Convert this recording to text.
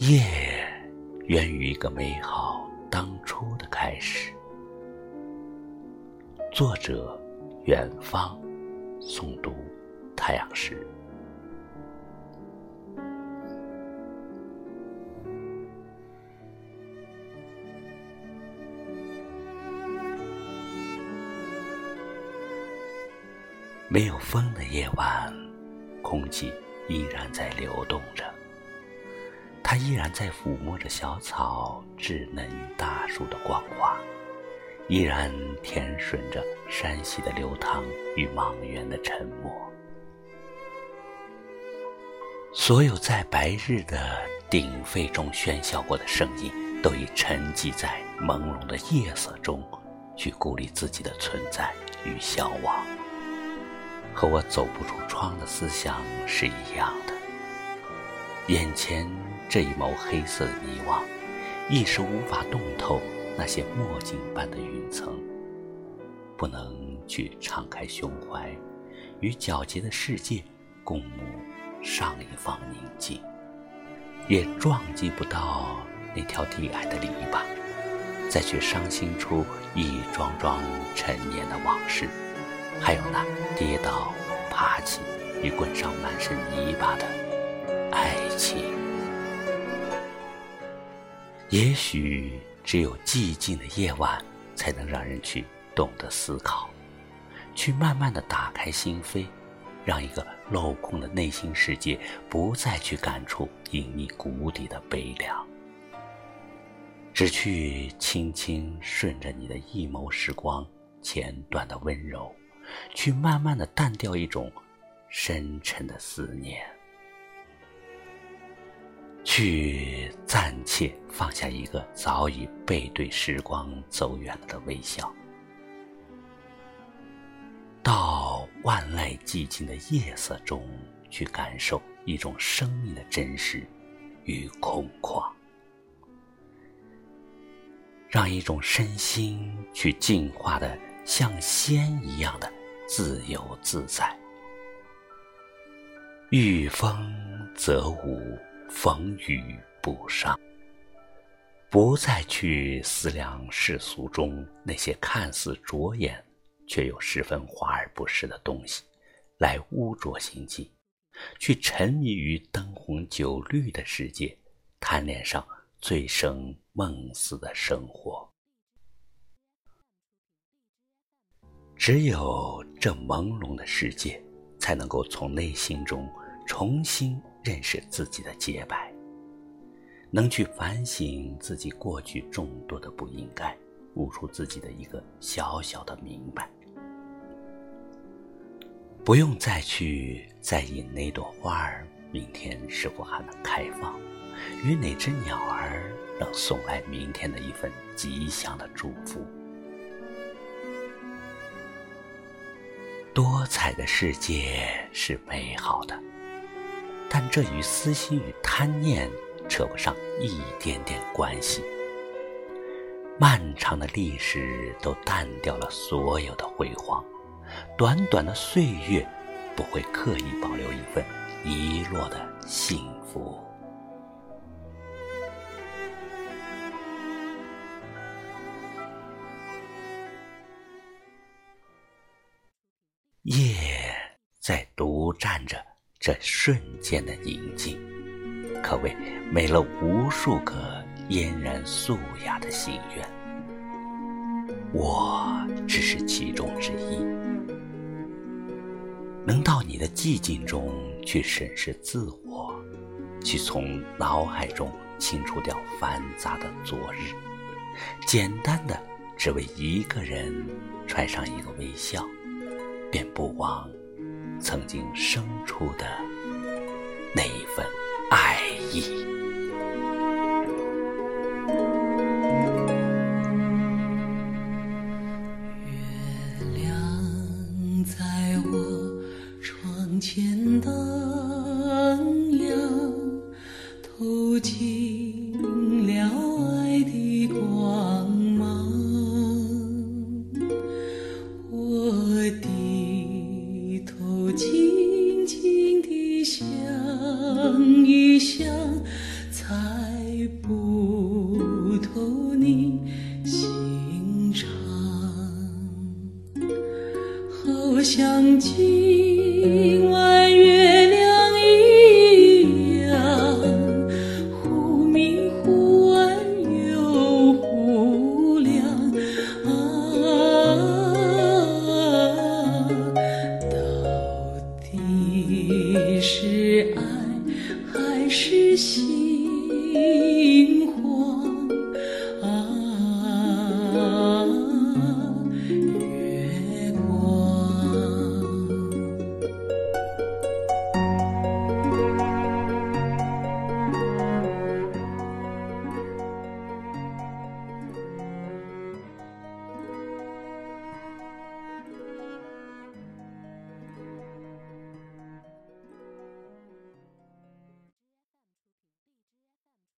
夜源于一个美好当初的开始。作者：远方，诵读：太阳石。没有风的夜晚，空气依然在流动着，它依然在抚摸着小草稚嫩与大树的光华，依然舔吮着山溪的流淌与莽原的沉默。所有在白日的鼎沸中喧嚣过的声音，都已沉寂在朦胧的夜色中，去孤立自己的存在与消亡。和我走不出窗的思想是一样的。眼前这一眸黑色的迷惘，一时无法洞透那些墨镜般的云层，不能去敞开胸怀，与皎洁的世界共沐上一方宁静，也撞击不到那条低矮的篱笆，再去伤心出一桩桩陈年的往事。还有那跌倒、爬起与滚上满身泥巴的爱情，也许只有寂静的夜晚，才能让人去懂得思考，去慢慢的打开心扉，让一个镂空的内心世界不再去感触隐匿谷底的悲凉，只去轻轻顺着你的一眸时光前段的温柔。去慢慢的淡掉一种深沉的思念，去暂且放下一个早已背对时光走远了的微笑，到万籁寂静的夜色中去感受一种生命的真实与空旷，让一种身心去进化的像仙一样的。自由自在，遇风则舞，逢雨不伤。不再去思量世俗中那些看似着眼，却又十分华而不实的东西，来污浊心机；去沉迷于灯红酒绿的世界，贪恋上醉生梦死的生活。只有这朦胧的世界，才能够从内心中重新认识自己的洁白，能去反省自己过去众多的不应该，悟出自己的一个小小的明白。不用再去在意哪朵花儿明天是否还能开放，与哪只鸟儿能送来明天的一份吉祥的祝福。多彩的世界是美好的，但这与私心与贪念扯不上一点点关系。漫长的历史都淡掉了所有的辉煌，短短的岁月不会刻意保留一份遗落的幸福。夜在独占着这瞬间的宁静，可谓美了无数个嫣然素雅的心愿。我只是其中之一，能到你的寂静中去审视自我，去从脑海中清除掉繁杂的昨日，简单的只为一个人穿上一个微笑。便不枉曾经生出的那一份爱意。月亮在我窗前荡漾，透进像今晚月亮一样，忽明忽暗又忽亮啊，到底是爱还是心